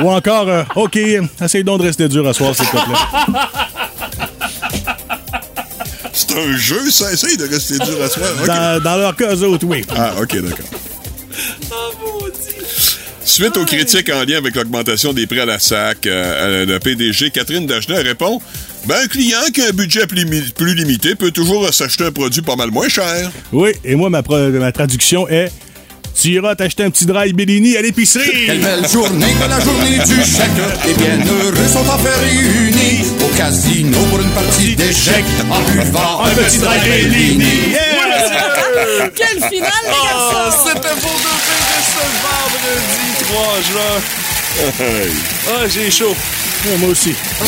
Ou encore euh, OK, essaye donc de rester dur à soir, s'il te plaît. » C'est un jeu, ça, essaye de rester dur à soi. Ok. Dans, dans leur cas, autres, oui. Ah, OK, d'accord. Oh, Suite aux critiques en lien avec l'augmentation des prix à la SAC, euh, le PDG Catherine Dagenet répond Ben, un client qui a un budget plus, limi- plus limité peut toujours s'acheter un produit pas mal moins cher. Oui, et moi, ma, ma traduction est Tu iras t'acheter un petit dry Bellini à l'épicerie. Quelle belle journée que la journée du chèque. Les bienheureux sont enfin réunis au casino pour une partie d'échecs en buvant un petit dry Bellini. Quelle finale, les Oh, garçons! c'était pour deux filles de ce vendredi 3 juin. Ah, j'ai chaud. Ouais, moi aussi. Oh,